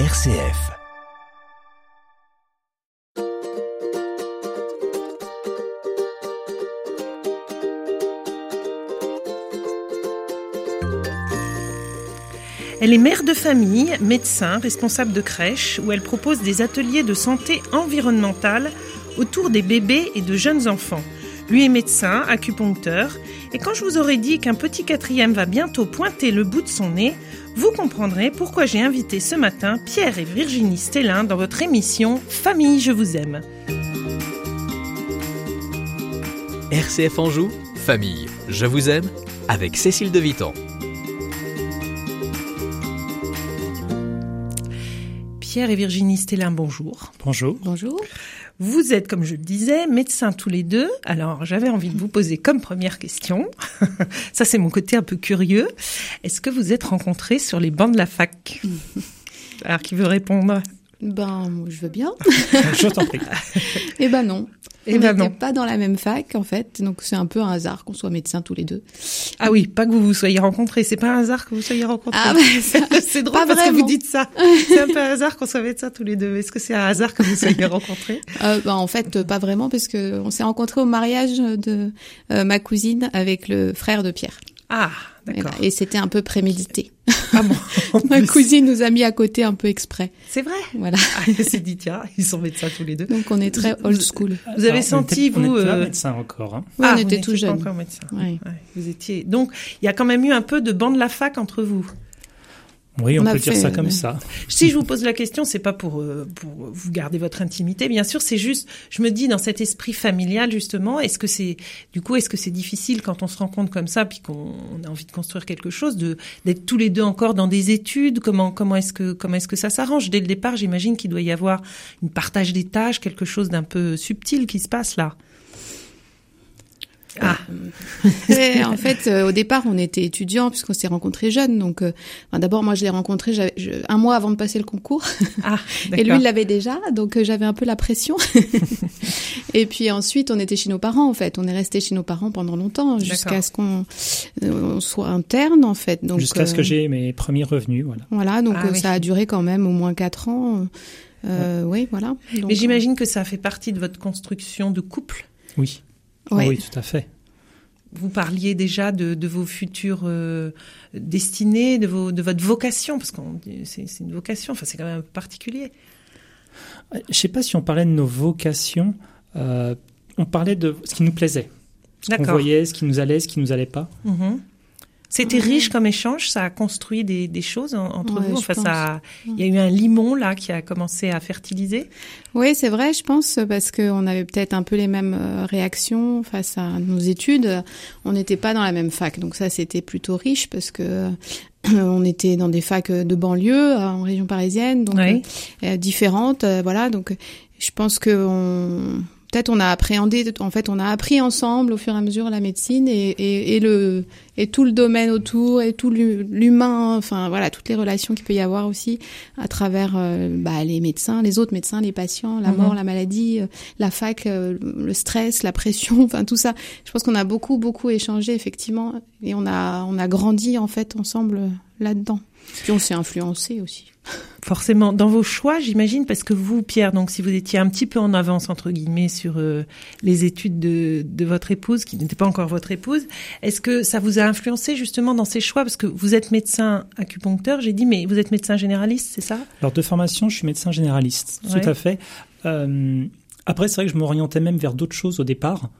RCF. Elle est mère de famille, médecin, responsable de crèche, où elle propose des ateliers de santé environnementale autour des bébés et de jeunes enfants. Lui est médecin, acupuncteur, et quand je vous aurai dit qu'un petit quatrième va bientôt pointer le bout de son nez, vous comprendrez pourquoi j'ai invité ce matin Pierre et Virginie Stellin dans votre émission Famille, je vous aime. RCF Anjou, famille, je vous aime, avec Cécile de Vitan. Pierre et Virginie Stellin, bonjour. Bonjour. Bonjour. Vous êtes, comme je le disais, médecins tous les deux. Alors, j'avais envie de vous poser comme première question. Ça, c'est mon côté un peu curieux. Est-ce que vous êtes rencontrés sur les bancs de la fac? Alors, qui veut répondre? Ben, je veux bien. Je t'en prie. Eh ben non. Eh on ben non. pas dans la même fac, en fait. Donc, c'est un peu un hasard qu'on soit médecins tous les deux. Ah oui, pas que vous vous soyez rencontrés. C'est pas un hasard que vous soyez rencontrés. Ah, bah, c'est drôle pas parce que vous vraiment. dites ça. C'est un peu un hasard qu'on soit médecins tous les deux. Est-ce que c'est un hasard que vous soyez rencontrés? Euh, ben, en fait, pas vraiment, parce que on s'est rencontrés au mariage de euh, ma cousine avec le frère de Pierre. Ah. D'accord. Et c'était un peu prémédité. Ah bon. Ma plus. cousine nous a mis à côté un peu exprès. C'est vrai. Voilà. Ah, elle s'est dit tiens, ils sont médecins tous les deux. Donc, on est très old school. Vous avez senti, on était, vous, On était pas euh, médecin encore. Hein. Ouais, Ah, on vous était n'étiez tout pas jeunes. encore médecin. Ouais. Ouais, vous étiez. Donc, il y a quand même eu un peu de banc de la fac entre vous. Oui, on, peut dire ça comme ça. Si je vous pose la question, c'est pas pour euh, pour vous garder votre intimité, bien sûr. C'est juste, je me dis dans cet esprit familial justement, est-ce que c'est du coup, est-ce que c'est difficile quand on se rencontre comme ça, puis qu'on on a envie de construire quelque chose, de d'être tous les deux encore dans des études? Comment comment est-ce que comment est-ce que ça s'arrange? Dès le départ J'imagine qu'il doit y avoir une partage des tâches, quelque chose d'un peu subtil qui se passe là. Ah, en fait, euh, au départ, on était étudiants puisqu'on s'est rencontrés jeunes. Donc, euh, enfin, d'abord, moi, je l'ai rencontré je- un mois avant de passer le concours, ah, et lui, il l'avait déjà. Donc, euh, j'avais un peu la pression. et puis ensuite, on était chez nos parents. En fait, on est resté chez nos parents pendant longtemps jusqu'à ce qu'on euh, on soit interne, en fait. Donc, Jusqu'à ce que j'ai mes premiers revenus. Voilà. Voilà, donc Ah euh, oui. ça a duré quand même au moins quatre ans. Euh, Oui, voilà. Donc, Mais j'imagine que ça fait partie de votre construction de couple? Oui. Euh, ouais. Oui, tout à fait. Vous parliez déjà de, de vos futures euh, destinées, de, vos, de votre vocation, parce que c'est c'est une vocation, enfin c'est quand même un peu particulier. Je sais pas si on parlait de nos vocations. euh, on parlait de ce qui nous plaisait. Ce qu'on voyait, ce qui nous allait, ce qui nous allait pas. Mhm. C'était riche comme échange, ça a construit des, des choses en- entre Ouais, vous. Enfin, ça, a- il y a eu un limon là qui a commencé à fertiliser. Oui, c'est vrai, je pense, parce qu'on avait peut-être un peu les mêmes euh, réactions face à nos études. On n'était pas dans la même fac, donc ça, c'était plutôt riche parce que euh, on était dans des facs de banlieue euh, en région parisienne, donc Oui. euh, euh, différentes, euh, voilà. Donc, euh, je pense que on peut-être on a appréhendé, en fait, on a appris ensemble au fur et à mesure la médecine et, et, et le et tout le domaine autour et tout l'hu- l'humain, enfin voilà, toutes les relations qu'il peut y avoir aussi à travers euh, bah, les médecins, les autres médecins, les patients, la Mhm. mort, la maladie, euh, la fac, euh, le stress, la pression, enfin tout ça. Je pense qu'on a beaucoup beaucoup échangé effectivement et on a on a grandi en fait ensemble là-dedans. Puis on s'est influencé aussi. Forcément, dans vos choix, j'imagine, parce que vous, Pierre, donc si vous étiez un petit peu en avance entre guillemets sur euh, les études de, de votre épouse, qui n'était pas encore votre épouse, est-ce que ça vous a influencé justement dans ces choix? Parce que vous êtes médecin acupuncteur, j'ai dit, mais vous êtes médecin généraliste, c'est ça? Alors de formation, je suis médecin généraliste. Ouais. Tout à fait. Euh, après, c'est vrai que je m'orientais même vers d'autres choses au départ.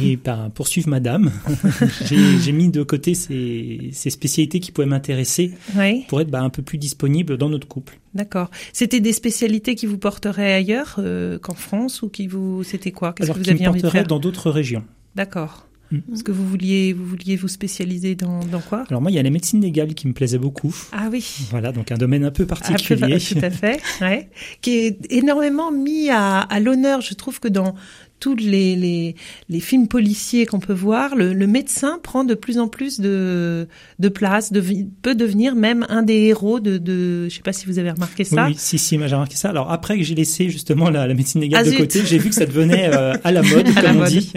Et ben, poursuivre madame, j'ai mis de côté ces, ces spécialités qui pouvaient m'intéresser Oui. pour être bah, un peu plus disponible dans notre couple. D'accord. C'était des spécialités qui vous porteraient ailleurs euh, qu'en France ou qui vous c'était quoi? Qu'est-ce Alors que vous qui me aviez envie de faire? dans d'autres régions. D'accord. Mm. Est-ce que vous vouliez vous vouliez vous spécialiser dans dans quoi? Alors moi, il y a la médecine légale qui me plaisait beaucoup. Ah oui. Voilà, donc un domaine un peu Un peu, particulier. tout à fait, ouais. qui est énormément mis à, à l'honneur. Je trouve que dans tous les, les, les films policiers qu'on peut voir, le, le médecin prend de plus en plus de, de place, devi- peut devenir même un des héros de, de je sais pas si vous avez remarqué ça. oui, si, si, moi, j'ai remarqué ça. Alors après que j'ai laissé justement la, la médecine légale Ah, de côté, j'ai vu que ça devenait euh, à la mode, À la comme on mode. dit.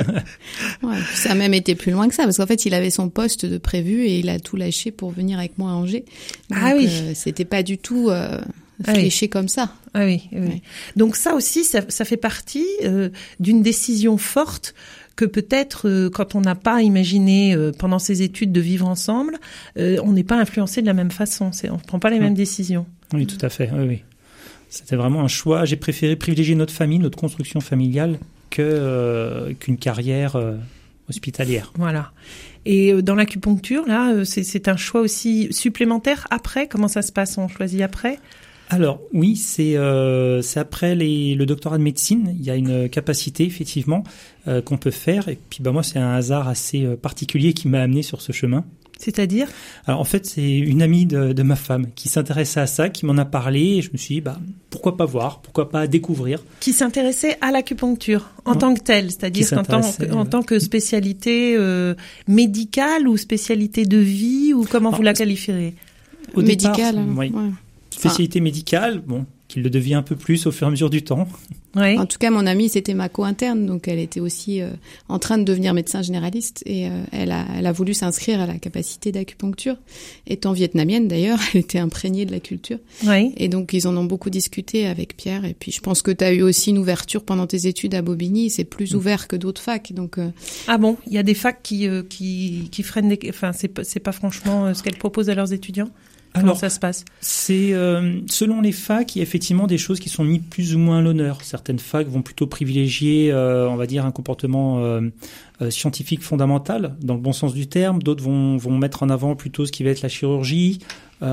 Ouais, ça a même été plus loin que ça parce qu'en fait il avait son poste de prévu et il a tout lâché pour venir avec moi à Angers. Donc, Ah oui. euh, c'était pas du tout. euh, Ah oui. comme ça. Ah oui, oui. Ouais. Donc ça aussi, ça, ça fait partie euh, d'une décision forte que peut-être euh, quand on n'a pas imaginé euh, pendant ses études de vivre ensemble, euh, on n'est pas influencé de la même façon. C'est, on ne prend pas les Mm. mêmes décisions. Oui, tout à fait. Oui, oui. C'était vraiment un choix. J'ai préféré privilégier notre famille, notre construction familiale, que euh, qu'une carrière euh, hospitalière. Voilà. Et dans l'acupuncture, là, c'est, c'est un choix aussi supplémentaire après? Comment ça se passe? On choisit après? Alors oui, c'est euh, après les, le doctorat de médecine, il y a une capacité effectivement euh, qu'on peut faire. Et puis bah moi c'est un hasard assez euh, particulier qui m'a amené sur ce chemin. C'est-à-dire? Alors en fait c'est une amie de, de ma femme qui s'intéressait à ça, qui m'en a parlé et je me suis dit bah pourquoi pas voir, pourquoi pas découvrir. qui s'intéressait à l'acupuncture en Ouais. tant que telle, c'est-à-dire tant, en tant que spécialité euh, médicale ou spécialité de vie ou comment Alors, vous la qualifieriez? Au Médical. départ, hein, oui, ouais. Spécialité médicale, bon, qu'il le devient un peu plus au fur et à mesure du temps. Oui. En tout cas, mon amie, c'était ma co-interne, donc elle était aussi euh, en train de devenir médecin généraliste et euh, elle, a, elle a voulu s'inscrire à la capacité d'acupuncture. Étant vietnamienne d'ailleurs, elle était imprégnée de la culture. Oui. Et donc, ils en ont beaucoup discuté avec Pierre. Et puis, je pense que tu as eu aussi une ouverture pendant tes études à Bobigny. C'est plus ouvert que d'autres facs. Donc, euh, Ah bon, il y a des facs qui euh, qui qui freinent des enfin c'est pas c'est pas franchement euh, ce qu'elles proposent à leurs étudiants? Comment Alors ça se passe C'est euh, selon les facs, il y a effectivement des choses qui sont mises plus ou moins à l'honneur. Certaines facs vont plutôt privilégier, euh, on va dire, un comportement euh, scientifique fondamental, dans le bon sens du terme. D'autres vont, vont mettre en avant plutôt ce qui va être la chirurgie.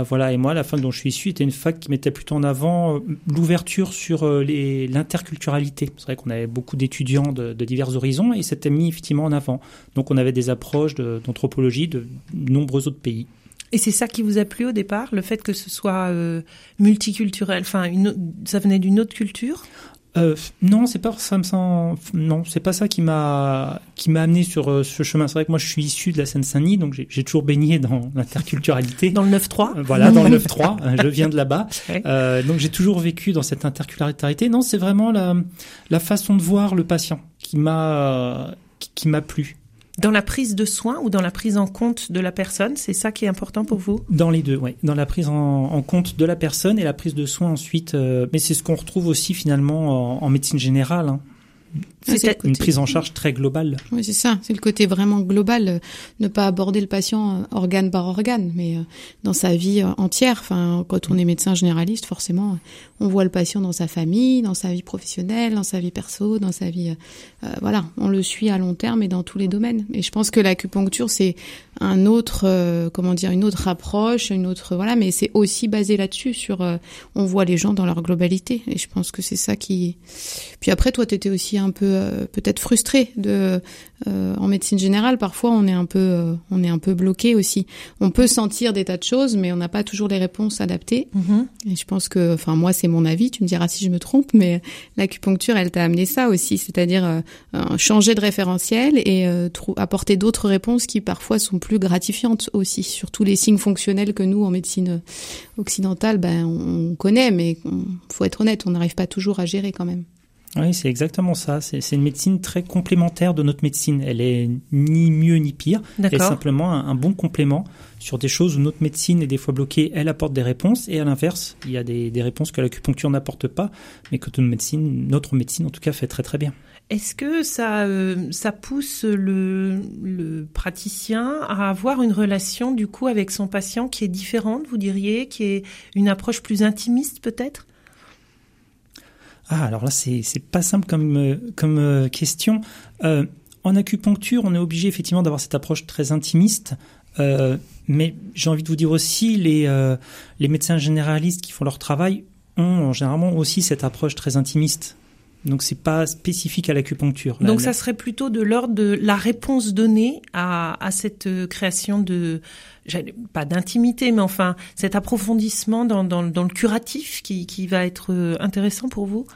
Voilà. Et moi, la fac dont je suis issu était une fac qui mettait plutôt en avant l'ouverture sur l'interculturalité. C'est vrai qu'on avait beaucoup d'étudiants de, de divers horizons et c'était mis effectivement en avant. Donc on avait des approches de- d'anthropologie de nombreux autres pays. Et c'est ça qui vous a plu au départ, le fait que ce soit euh, multiculturel, enfin une ça venait d'une autre culture? Euh, non, c'est pas ça me sent non, c'est pas ça qui m'a qui m'a amené sur euh, ce chemin. C'est vrai que moi je suis issu de la Seine-Saint-Denis, donc j'ai toujours baigné dans l'interculturalité. Dans le 9-3 Euh, Voilà, dans le 9-3, euh, je viens de là-bas. Ouais. Euh, donc j'ai toujours vécu dans cette interculturalité. Non, c'est vraiment la la façon de voir le patient qui m'a qui, qui m'a plu. Dans la prise de soins ou dans la prise en compte de la personne, c'est ça qui est important pour vous? Dans les deux, oui. Dans la prise en, compte de la personne et la prise de soins ensuite. euh, mais c'est ce qu'on retrouve aussi finalement en, en médecine générale. hein. C'est Une prise en charge très globale. Oui, c'est ça. C'est le côté vraiment global, euh, ne pas aborder le patient euh, organe par organe, mais euh, dans sa vie entière. Enfin, quand on est médecin généraliste, forcément, on voit le patient dans sa famille, dans sa vie professionnelle, dans sa vie perso, dans sa vie. euh, voilà, on le suit à long terme et dans tous les domaines. Et je pense que l'acupuncture, c'est un autre, euh, comment dire, une autre approche, une autre, voilà, mais c'est aussi basé là-dessus. Sur, euh, on voit les gens dans leur globalité. Et je pense que c'est ça qui. Puis après, toi, t'étais aussi un peu euh, peut-être frustré de euh, en médecine générale. Parfois, on est un peu, euh, on est un peu bloqué aussi. On peut sentir des tas de choses, mais on n'a pas toujours les réponses adaptées. Et je pense que, enfin, moi, c'est mon avis. Tu me diras si je me trompe, mais l'acupuncture, elle t'a amené ça aussi, c'est-à-dire changer de référentiel et apporter d'autres réponses qui parfois sont plus gratifiantes aussi. Surtout les signes fonctionnels que nous, en médecine occidentale, ben, on connaît, mais on- faut être honnête, on n'arrive pas toujours à gérer quand même. Oui, c'est exactement ça. C'est une médecine très complémentaire de notre médecine. Elle est ni mieux ni pire. Elle est simplement un, un bon complément sur des choses où notre médecine est des fois bloquée. Elle apporte des réponses et à l'inverse, il y a des, des réponses que l'acupuncture n'apporte pas, mais que notre médecine, notre médecine en tout cas, fait très très bien. Est-ce que ça, euh, ça pousse le, le praticien à avoir une relation du coup avec son patient qui est différente, vous diriez, qui est une approche plus intimiste peut-être? Ah, alors là, c'est pas simple comme euh, euh, question. Euh, en acupuncture, on est obligé effectivement d'avoir cette approche très intimiste. Mais j'ai envie de vous dire aussi, les les médecins généralistes qui font leur travail ont généralement aussi cette approche très intimiste. Donc c'est pas spécifique à l'acupuncture. La- Donc ça serait plutôt de l'ordre de la réponse donnée à, à cette euh, création de, pas d'intimité, mais enfin cet approfondissement dans, dans, dans le curatif qui, qui va être euh, intéressant pour vous?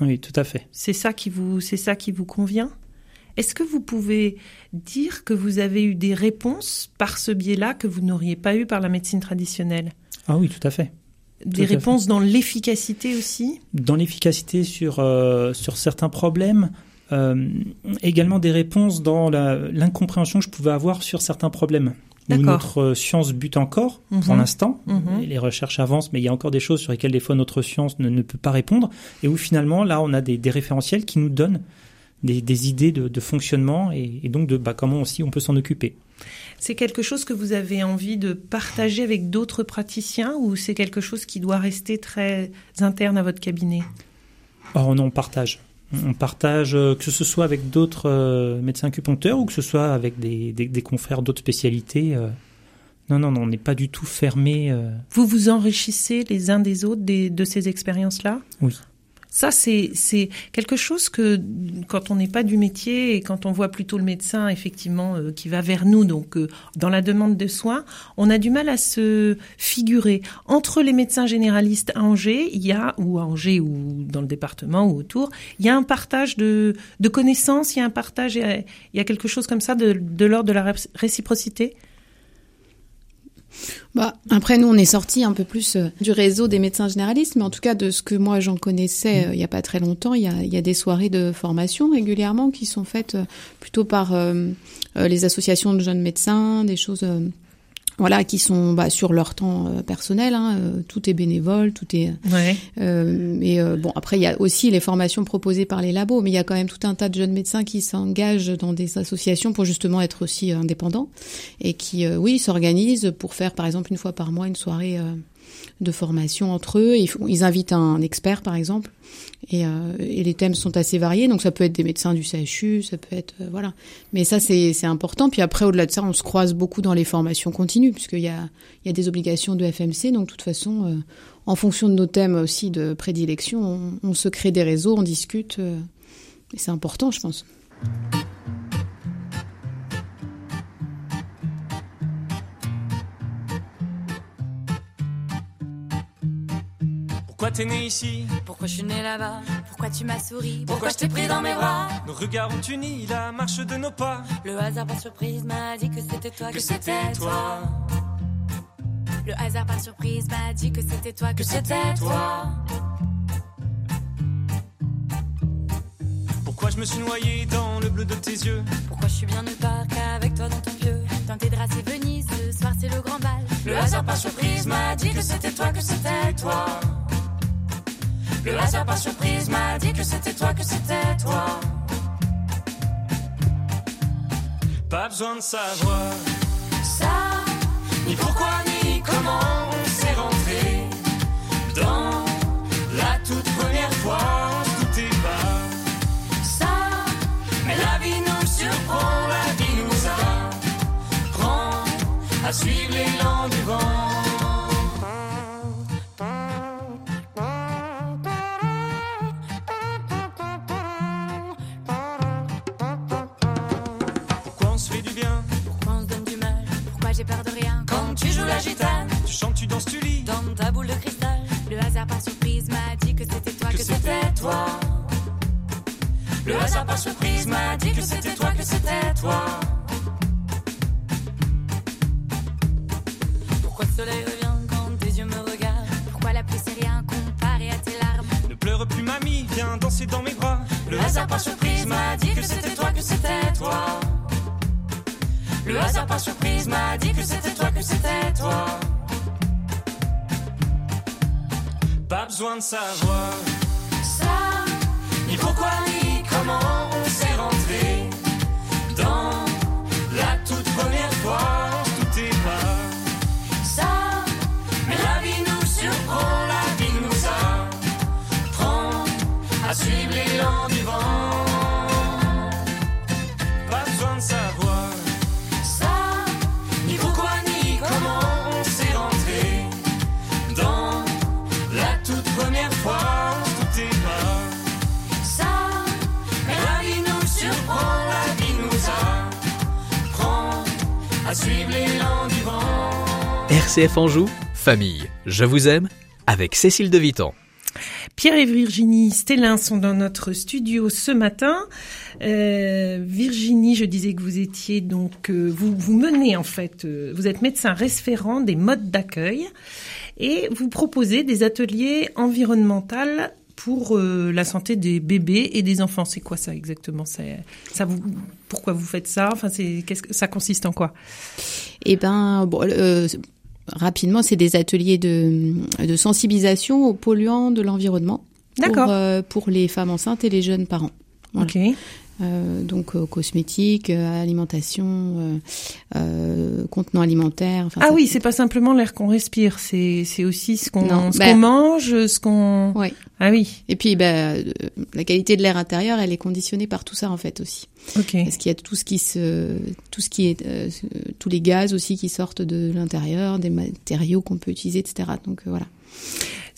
Oui, tout à fait. C'est ça qui vous, c'est ça qui vous convient? Est-ce que vous pouvez dire que vous avez eu des réponses par ce biais-là que vous n'auriez pas eu par la médecine traditionnelle? Ah oui, tout à fait. Des réponses dans l'efficacité aussi Dans l'efficacité sur euh, sur certains problèmes, euh, également des réponses dans l'incompréhension que je pouvais avoir sur certains problèmes. où notre science bute encore pour Mhm. l'instant. Mhm. Les recherches avancent, mais il y a encore des choses sur lesquelles des fois notre science ne, ne peut pas répondre, et où finalement là on a des, des référentiels qui nous donnent des, des idées de, de fonctionnement et, et donc de bah, comment aussi on peut s'en occuper. C'est quelque chose que vous avez envie de partager avec d'autres praticiens ou c'est quelque chose qui doit rester très interne à votre cabinet? Or non, on partage. On partage euh, que ce soit avec d'autres euh, médecins acupuncteurs ou que ce soit avec des, des, des confrères d'autres spécialités. euh. Non, non, non, on n'est pas du tout fermé. Vous vous enrichissez les uns des autres des- de ces expériences-là? Oui. Ça, c'est c'est quelque chose que quand on n'est pas du métier et quand on voit plutôt le médecin effectivement euh, qui va vers nous, donc euh, dans la demande de soins, on a du mal à se figurer. Entre les médecins généralistes à Angers, il y a ou à Angers ou dans le département ou autour, il y a un partage de, de connaissances, il y a un partage, il y a, il y a quelque chose comme ça de, de l'ordre de la ré- réciprocité? Bah, après, nous, on est sorti un peu plus euh, du réseau des médecins généralistes, mais en tout cas, de ce que moi j'en connaissais euh, il y a pas très longtemps, il y a, des soirées de formation régulièrement qui sont faites euh, plutôt par les associations de jeunes médecins, des choses. Voilà, qui sont bah, sur leur temps euh, personnel. Hein, euh, tout est bénévole, tout est. Ouais. Euh, et euh, bon, après, il y a aussi les formations proposées par les labos, mais il y a quand même tout un tas de jeunes médecins qui s'engagent dans des associations pour justement être aussi indépendants et qui, euh, oui, s'organisent pour faire, par exemple, une fois par mois, une soirée euh, de formation entre eux. Ils, invitent un expert, par exemple, et, euh, et les thèmes sont assez variés. Donc, ça peut être des médecins du CHU, ça peut être euh, voilà. Mais ça, c'est important. Puis après, au-delà de ça, on se croise beaucoup dans les formations continues, puisqu'il y a y a des obligations de FMC. Donc, de toute façon. euh, en fonction de nos thèmes aussi de prédilection, on, on se crée des réseaux, on discute. et c'est important, je pense. Pourquoi t'es né ici Pourquoi je suis né là-bas Pourquoi tu m'as souri Pourquoi je t'ai pris dans mes bras Nos regards ont uni la marche de nos pas. Le hasard par surprise m'a dit que c'était toi, Que c'était toi, Le hasard par surprise m'a dit que c'était toi, que c'était toi. Pourquoi je me suis noyé dans le bleu de tes yeux Pourquoi je suis bien nulle part qu'avec toi dans ton vieux Dans tes draps c'est Venise, ce soir c'est le grand bal. Le hasard par surprise m'a dit que c'était toi, que c'était toi. Le hasard par surprise m'a dit que c'était toi, que c'était toi. Pas besoin de savoir Ça, ni pourquoi ni comment on s'est rentré dans la toute première fois. On se doutait pas, ça, mais la vie nous surprend, la vie nous apprend à suivre l'élan du vent. Hasard par surprise m'a dit que c'était toi, que que c'était toi. Le hasard par surprise m'a dit que c'était toi, que c'était toi. Pourquoi le soleil revient quand tes yeux me regardent? Pourquoi la pluie c'est rien comparé à tes larmes? Ne pleure plus, mamie, viens danser dans mes bras. Le hasard par surprise m'a dit que c'était toi, que c'était toi. Le hasard par surprise m'a dit que c'était toi, que c'était toi. Pas besoin de savoir Ça, ni pourquoi ni comment on s'est rentré dans la toute première fois. Se doutait pas. ça, Mais la vie nous surprend, la vie nous apprend à suivre l'élan suivre l'élan du vent. RCF Anjou, famille, je vous aime, avec Cécile de Vitan. Pierre et Virginie Stellin sont dans notre studio ce matin. Euh, Virginie, je disais que vous étiez donc, euh, vous, vous menez en fait, euh, vous êtes médecin référent des modes d'accueil et vous proposez des ateliers environnementaux pour euh, la santé des bébés et des enfants. C'est quoi ça exactement? Ça, ça vous, Pourquoi vous faites ça? Enfin, c'est qu'est-ce que ça consiste en quoi? Eh ben, bon, euh, rapidement, c'est des ateliers de, de sensibilisation aux polluants de l'environnement. D'accord. Pour, euh, pour les femmes enceintes et les jeunes parents. Voilà. Euh, donc euh, cosmétiques, euh, alimentation, contenants alimentaires. enfin, Ah oui, c'est pas simplement l'air qu'on respire, c'est c'est aussi ce qu'on ce ben- qu'on mange, ce qu'on. Ouais. Ah oui. Et puis, bah, la qualité de l'air intérieur, elle est conditionnée par tout ça en fait aussi. Ok. Parce qu'il y a tout ce qui se, tout ce qui est, tous les gaz aussi qui sortent de l'intérieur, des matériaux qu'on peut utiliser, etc. Donc voilà.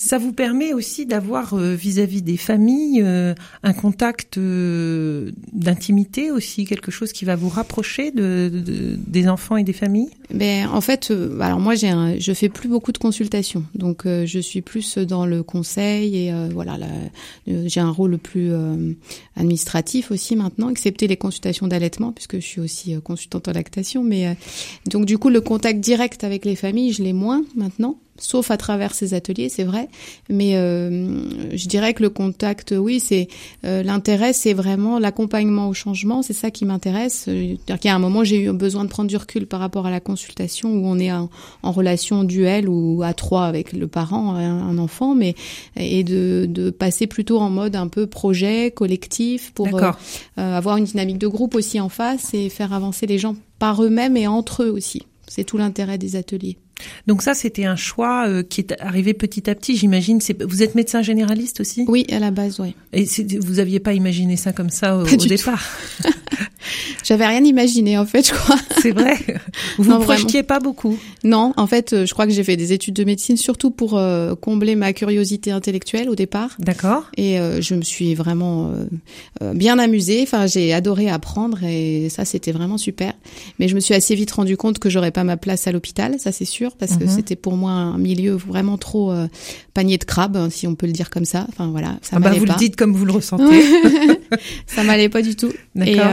Ça vous permet aussi d'avoir euh, vis-à-vis des familles euh, un contact euh, d'intimité aussi, quelque chose qui va vous rapprocher de, de- des enfants et des familles? Ben en fait, alors moi j'ai, un, je fais plus beaucoup de consultations, donc je suis plus dans le conseil et euh, voilà, la- j'ai un rôle plus administratif aussi maintenant, excepté les consultations d'allaitement puisque je suis aussi consultante en lactation. Mais donc du coup le contact direct avec les familles, je l'ai moins maintenant. Sauf à travers ces ateliers, c'est vrai, mais euh, je dirais que le contact, oui, c'est euh, l'intérêt, c'est vraiment l'accompagnement au changement, c'est ça qui m'intéresse. Euh, C'est-à-dire a un moment, j'ai eu besoin de prendre du recul par rapport à la consultation où on est en, en relation duel ou à trois avec le parent, un, un enfant, mais et de, de passer plutôt en mode un peu projet collectif pour euh, avoir une dynamique de groupe aussi en face et faire avancer les gens par eux-mêmes et entre eux aussi. C'est tout l'intérêt des ateliers. Donc ça, c'était un choix euh, qui est arrivé petit à petit, j'imagine. Vous êtes médecin généraliste aussi? Oui, à la base, oui. Et vous aviez pas imaginé ça comme ça au, départ? J'avais rien imaginé en fait, je crois. C'est vrai Vous vraiment. projetiez pas beaucoup Non, en fait, euh, je crois que j'ai fait des études de médecine surtout pour euh, combler ma curiosité intellectuelle au départ. D'accord. Et euh, je me suis vraiment euh, bien amusée. Enfin, j'ai adoré apprendre et ça, c'était vraiment super. Mais je me suis assez vite rendu compte que j'aurais pas ma place à l'hôpital, ça c'est sûr, parce que Mhm. c'était pour moi un milieu vraiment trop panier de crabe, hein, si on peut le dire comme ça. Enfin voilà, ça Ah bah, vous pas. le dites comme vous le ressentez. ça m'allait pas du tout. D'accord.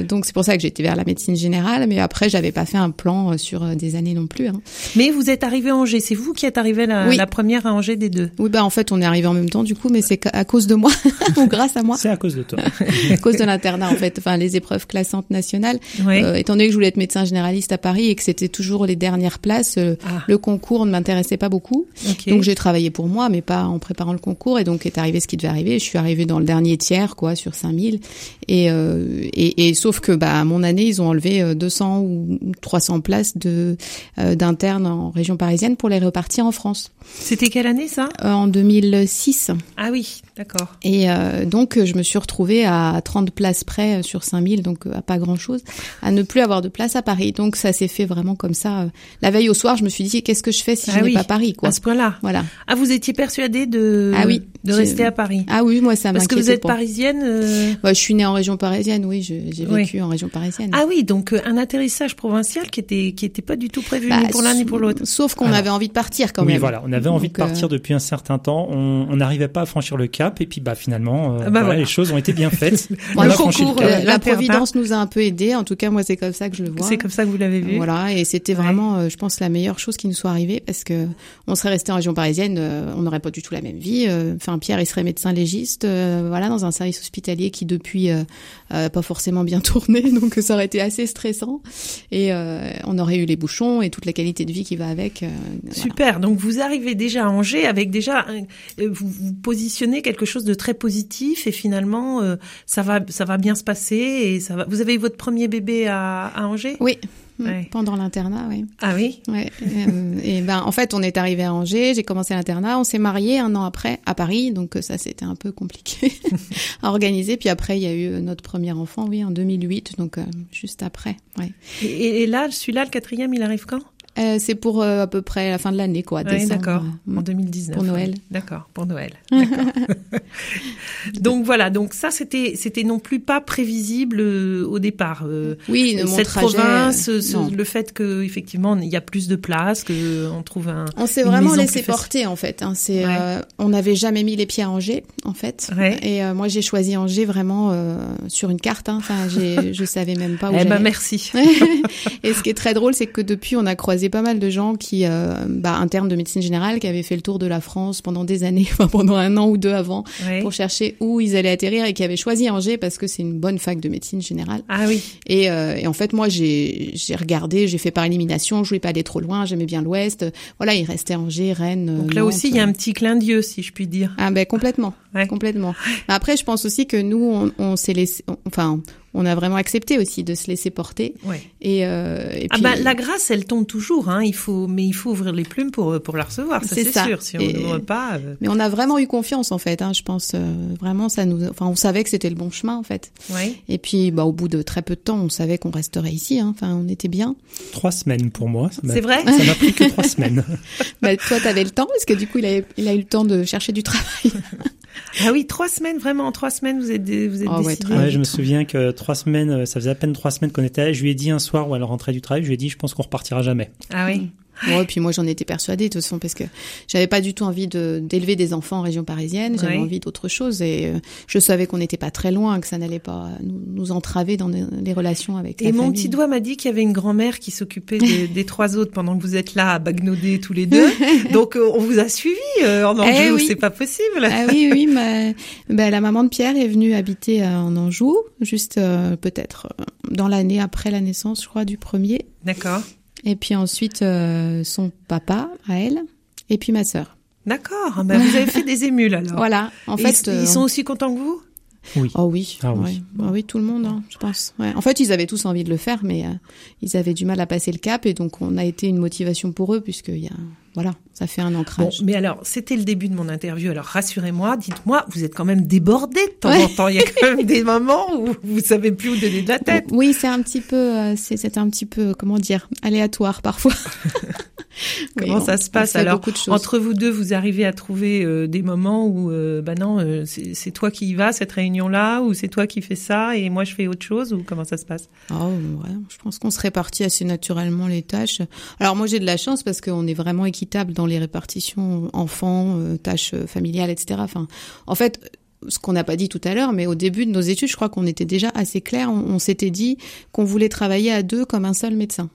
Et donc c'est pour ça que j'ai été vers la médecine générale. Mais après, j'avais pas fait un plan euh, sur euh, des années non plus. Hein. Mais vous êtes arrivé à Angers. C'est vous qui êtes arrivé la, Oui. la première à Angers des deux. Oui, bah en fait, on est arrivé en même temps du coup, mais c'est à cause de moi ou grâce à moi, C'est à cause de toi. à cause de l'internat en fait. Enfin, les épreuves classantes nationales. Oui. Euh, étant donné que je voulais être médecin généraliste à Paris et que c'était toujours les dernières places, euh, Ah, le concours ne m'intéressait pas beaucoup. Donc j'ai travaillé pour moi, mais pas en préparant le concours. Et donc est arrivé ce qui devait arriver. Je suis arrivée dans le dernier tiers, quoi, sur 5000. Et, euh, et, et sauf que bah à mon année, ils ont enlevé euh, 200 ou 300 places de euh, d'internes en région parisienne pour les repartir en France C'était quelle année ça? Euh, en 2006. Ah oui, d'accord. Et euh, donc, euh, je me suis retrouvée à 30 places près euh, sur 5000, donc euh, à pas grand-chose, à ne plus avoir de place à Paris. Donc, ça s'est fait vraiment comme ça. euh. La veille au soir, je me suis dit, qu'est-ce que je fais si Ah je n'ai oui, pas Paris, quoi? À ce point-là. Voilà. Ah, vous étiez persuadée de, Ah oui, de rester à Paris? Ah oui, moi, ça Parce que vous êtes pas. parisienne. euh, Ouais, je suis née en région parisienne, oui, j'ai Oui. vécu en région parisienne. Ah oui, donc euh, un atterrissage provincial qui était qui était pas du tout prévu Bah, ni pour l'un ni pour l'autre. Sauf qu'on avait envie de partir quand oui, même. voilà, on avait envie de Donc, euh, partir depuis un certain temps. On n'arrivait pas à franchir le cap, et puis bah finalement, euh, Ah bah voilà, voilà. les choses ont été bien faites. Bon, on le a franchi concours, le cap. la providence nous a un peu aidés. En tout cas, moi, c'est comme ça que je le vois. C'est comme ça que vous l'avez vu. Voilà, et c'était Ouais. vraiment, euh, je pense, la meilleure chose qui nous soit arrivée parce que on serait resté en région parisienne, euh, on n'aurait pas du tout la même vie. Euh, Enfin, Pierre, il serait médecin légiste, euh, voilà, dans un service hospitalier qui depuis euh, euh, pas forcément bien tourné, donc ça aurait été assez stressant. Et euh, on aurait eu les bouchons et toute la qualité de vie qui va avec. euh, voilà. Super. Donc vous arrivez déjà à Angers avec déjà euh, vous, vous positionnez quelque chose de très positif et finalement euh, ça va ça va bien se passer et ça va. Vous avez eu votre premier bébé à, à Angers? Oui. Ouais. Pendant l'internat, oui. Ah oui? Ouais. euh, et ben, en fait, on est arrivé à Angers, j'ai commencé l'internat, on s'est marié un an après à Paris, donc euh, ça c'était un peu compliqué à organiser. Puis après, il y a eu notre premier enfant, oui, en 2008, donc euh, juste après. Ouais. Et, et là, celui-là, le quatrième, il arrive quand? Euh, c'est pour euh, à peu près la fin de l'année, quoi. Oui, d'accord. Euh, En 2019. Pour Noël. D'accord, pour Noël. Donc voilà, donc ça c'était c'était non plus pas prévisible euh, au départ. Oui, mon cette trajet, province, ce- le fait que effectivement il y a plus de place, que on trouve un. On s'est vraiment laissé porter en fait. Hein. C'est, Ouais. on n'avait jamais mis les pieds à Angers en fait. Ouais. Et moi j'ai choisi Angers vraiment sur une carte. Hein. Enfin, je savais même pas où Eh ben merci. et ce qui est très drôle, c'est que depuis, on a croisé croisé pas mal de gens qui, euh, bah, internes de médecine générale, qui avaient fait le tour de la France pendant des années, enfin pendant un an ou deux avant, pour chercher où ils allaient atterrir et qui avaient choisi Angers parce que c'est une bonne fac de médecine générale. Ah oui. Et, euh, et en fait, moi, j'ai j'ai regardé, j'ai fait par élimination, je voulais pas aller trop loin, j'aimais bien l'Ouest. Voilà, il restait Angers, Rennes. Donc là Nantes. aussi, il y a un petit clin d'yeux, si je puis dire. Ah ben complètement, Ouais. complètement. Après, je pense aussi que nous, on, on s'est laissé, on- enfin, on a vraiment accepté aussi de se laisser porter. Ouais. Et, euh, et Ah puis, bah la grâce, elle tombe toujours. Hein. Il faut, mais il faut ouvrir les plumes pour pour la recevoir. Ça C'est sûr. Si on n'ouvre pas. euh, mais on a vraiment eu confiance en fait. Hein, je pense euh, vraiment, ça nous, enfin, on savait que c'était le bon chemin en fait. Ouais. Et puis, bah, au bout de très peu de temps, on savait qu'on resterait ici. hein. Enfin, on était bien. Trois semaines pour moi. C'est vrai? Ça m'a pris que trois semaines. bah, toi, t'avais le temps parce que du coup, il a, il a eu le temps de chercher du travail. Ah oui, trois semaines vraiment. En trois semaines, vous êtes vous êtes ouais, Ouais, je me souviens que trois semaines, euh, ça faisait à peine trois semaines qu'on était là. Je lui ai dit un soir où elle rentrait du travail, je lui ai dit, je pense qu'on repartira jamais. Ah oui. Ouais, puis moi j'en étais persuadée de toute façon parce que j'avais pas du tout envie de d'élever des enfants en région parisienne, j'avais Ouais. envie d'autre chose et euh, je savais qu'on n'était pas très loin, que ça n'allait pas nous, nous entraver dans les, relations avec la Et mon petit doigt m'a dit qu'il y avait une grand-mère qui s'occupait des, des trois autres pendant que vous êtes là à bagnoder tous les deux. Donc euh, on vous a suivi euh, en Anjou. Eh oui. C'est pas possible. Ah oui, oui, ma, bah, la maman de Pierre est venue habiter en Anjou, juste euh, peut-être dans l'année après la naissance, je crois, du premier. D'accord. Et puis ensuite euh, son papa à elle, et puis ma sœur. D'accord. Ben, vous avez fait des émules alors. Voilà. En Et fait, ils, euh, ils sont aussi contents que vous? Oui. Oh oui, Ah oui. ouais. Ah oui, tout le monde, hein, je pense. Ouais. En fait, ils avaient tous envie de le faire, mais euh, ils avaient du mal à passer le cap, et donc on a été une motivation pour eux, puisque il y a, voilà, ça fait un Bon, ancrage. mais alors, c'était le début de mon interview. Alors, rassurez-moi, dites-moi, vous êtes quand même débordé de temps Ouais. en temps. Il y a quand même des moments où vous savez plus où donner de la tête. Oui, c'est un petit peu, euh, c'est c'est un petit peu, comment dire, aléatoire parfois. Comment ça se passe alors. Entre vous deux, vous arrivez à trouver euh, des moments où, euh, bah non, euh, c'est toi qui y vas cette réunion-là, ou c'est toi qui fais ça et moi je fais autre chose, ou comment ça se passe? Oh, ouais, je pense qu'on se répartit assez naturellement les tâches. Alors moi j'ai de la chance parce qu'on est vraiment équitable dans les répartitions enfants, euh, tâches familiales, etc. Enfin, en fait, ce qu'on n'a pas dit tout à l'heure, mais au début de nos études, je crois qu'on était déjà assez clair. On, on s'était dit qu'on voulait travailler à deux comme un seul médecin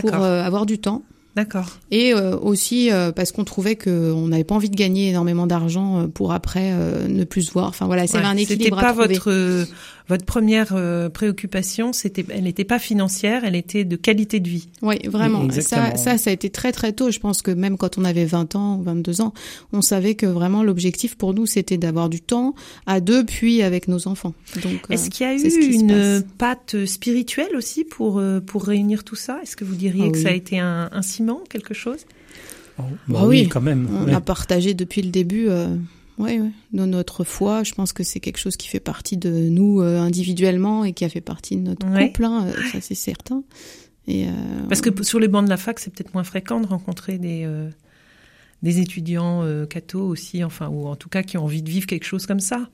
pour euh, avoir du temps. D'accord. Et euh, aussi euh, parce qu'on trouvait qu'on n'avait pas envie de gagner énormément d'argent euh, pour après euh, ne plus se voir. Enfin voilà, c'est Ouais, un C'était équilibre pas à trouver. votre votre première euh, préoccupation, c'était, elle n'était pas financière, elle était de qualité de vie. Oui, vraiment. Exactement. Ça, ça, ça a été très très tôt. Je pense que même quand on avait 20 ans ou 22 ans, on savait que vraiment l'objectif pour nous, c'était d'avoir du temps à deux, puis avec nos enfants. Donc, Est-ce euh, qu'il y a eu une patte spirituelle aussi pour pour réunir tout ça? Est-ce que vous diriez Ah que oui. ça a été un, un quelque chose Bah Bah oui, oui. quand même. on ouais. a partagé depuis le début. Euh, ouais, ouais, dans notre foi, je pense que c'est quelque chose qui fait partie de nous euh, individuellement et qui a fait partie de notre Ouais. couple. hein, euh, ça, c'est certain. Et euh, Parce que sur les bancs de la fac, c'est peut-être moins fréquent de rencontrer des euh, des étudiants euh, cathos aussi, enfin, ou en tout cas qui ont envie de vivre quelque chose comme ça.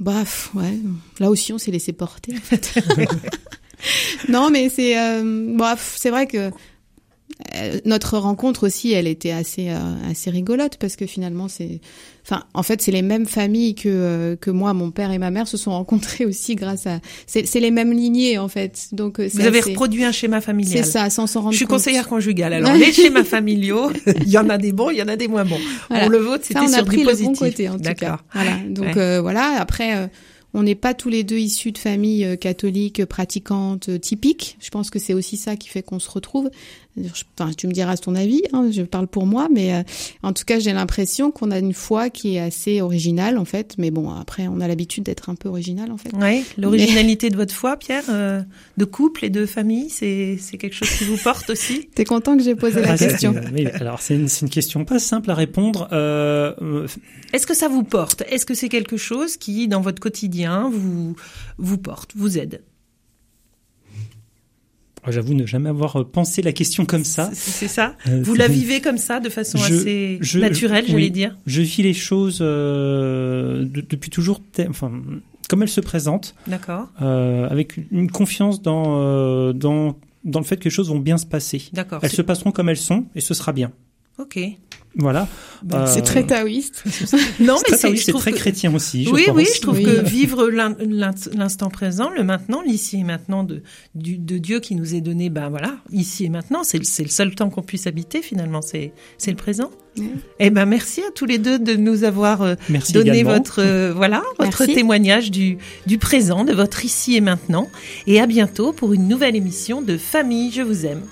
Baf, ouais. Là aussi, on s'est laissé porter. En fait. non, mais c'est, euh, bref, c'est vrai que euh, notre rencontre aussi, elle était assez euh, assez rigolote parce que finalement, c'est, enfin, en fait, c'est les mêmes familles que euh, que moi, mon père et ma mère se sont rencontrés aussi grâce à, c'est c'est les mêmes lignées en fait. Donc, euh, Vous avez assez- reproduit un schéma familial. C'est ça, sans s'en rendre Je suis compte. conseillère conjugale. Alors, les schémas familiaux, il y en a des bons, il y en a des moins bons. Voilà. Pour le vôtre, c'était Ça, on a sur pris du le bon côté en tout cas. D'accord. Voilà. Donc Ouais. euh, voilà. Après, euh, on n'est pas tous les deux issus de familles euh, catholiques euh, pratiquantes euh, typiques. Je pense que c'est aussi ça qui fait qu'on se retrouve. Enfin, tu me diras ton avis. Hein, je parle pour moi, mais euh, en tout cas, j'ai l'impression qu'on a une foi qui est assez originale en fait. Mais bon, après, on a l'habitude d'être un peu original en fait. Ouais, l'originalité de votre foi, Pierre, euh, de couple et de famille, c'est c'est quelque chose qui vous porte aussi. T'es content que j'ai posé la Ah, question oui, alors c'est une, c'est une question pas simple à répondre. Euh, Est-ce que ça vous porte? Est-ce que c'est quelque chose qui, dans votre quotidien, vous vous porte, vous aide? J'avoue ne jamais avoir pensé la question comme ça. C'est ça Euh, Vous la vivez comme ça, de façon Je- assez je- naturelle, oui. j'allais dire Je vis les choses euh, de- depuis toujours, enfin, comme elles se présentent, D'accord, euh, avec une confiance dans, euh, dans, dans le fait que les choses vont bien se passer. d'accord. Elles se passeront comme elles sont et ce sera bien. Ok. Voilà. Ben, Euh, C'est très taoïste. Non, c'est très, je c'est très que- chrétien aussi. je oui, pense. oui, je trouve Oui. que vivre l'in- l'in- l'instant présent, le maintenant, l'ici et maintenant de, du- de Dieu qui nous est donné, ben voilà, ici et maintenant, c'est le, seul temps qu'on puisse habiter finalement, c'est le présent. Eh ben merci à tous les deux de nous avoir euh, Merci donné également. votre euh, voilà votre témoignage du du présent, de votre ici et maintenant. Et à bientôt pour une nouvelle émission de Famille, je vous aime.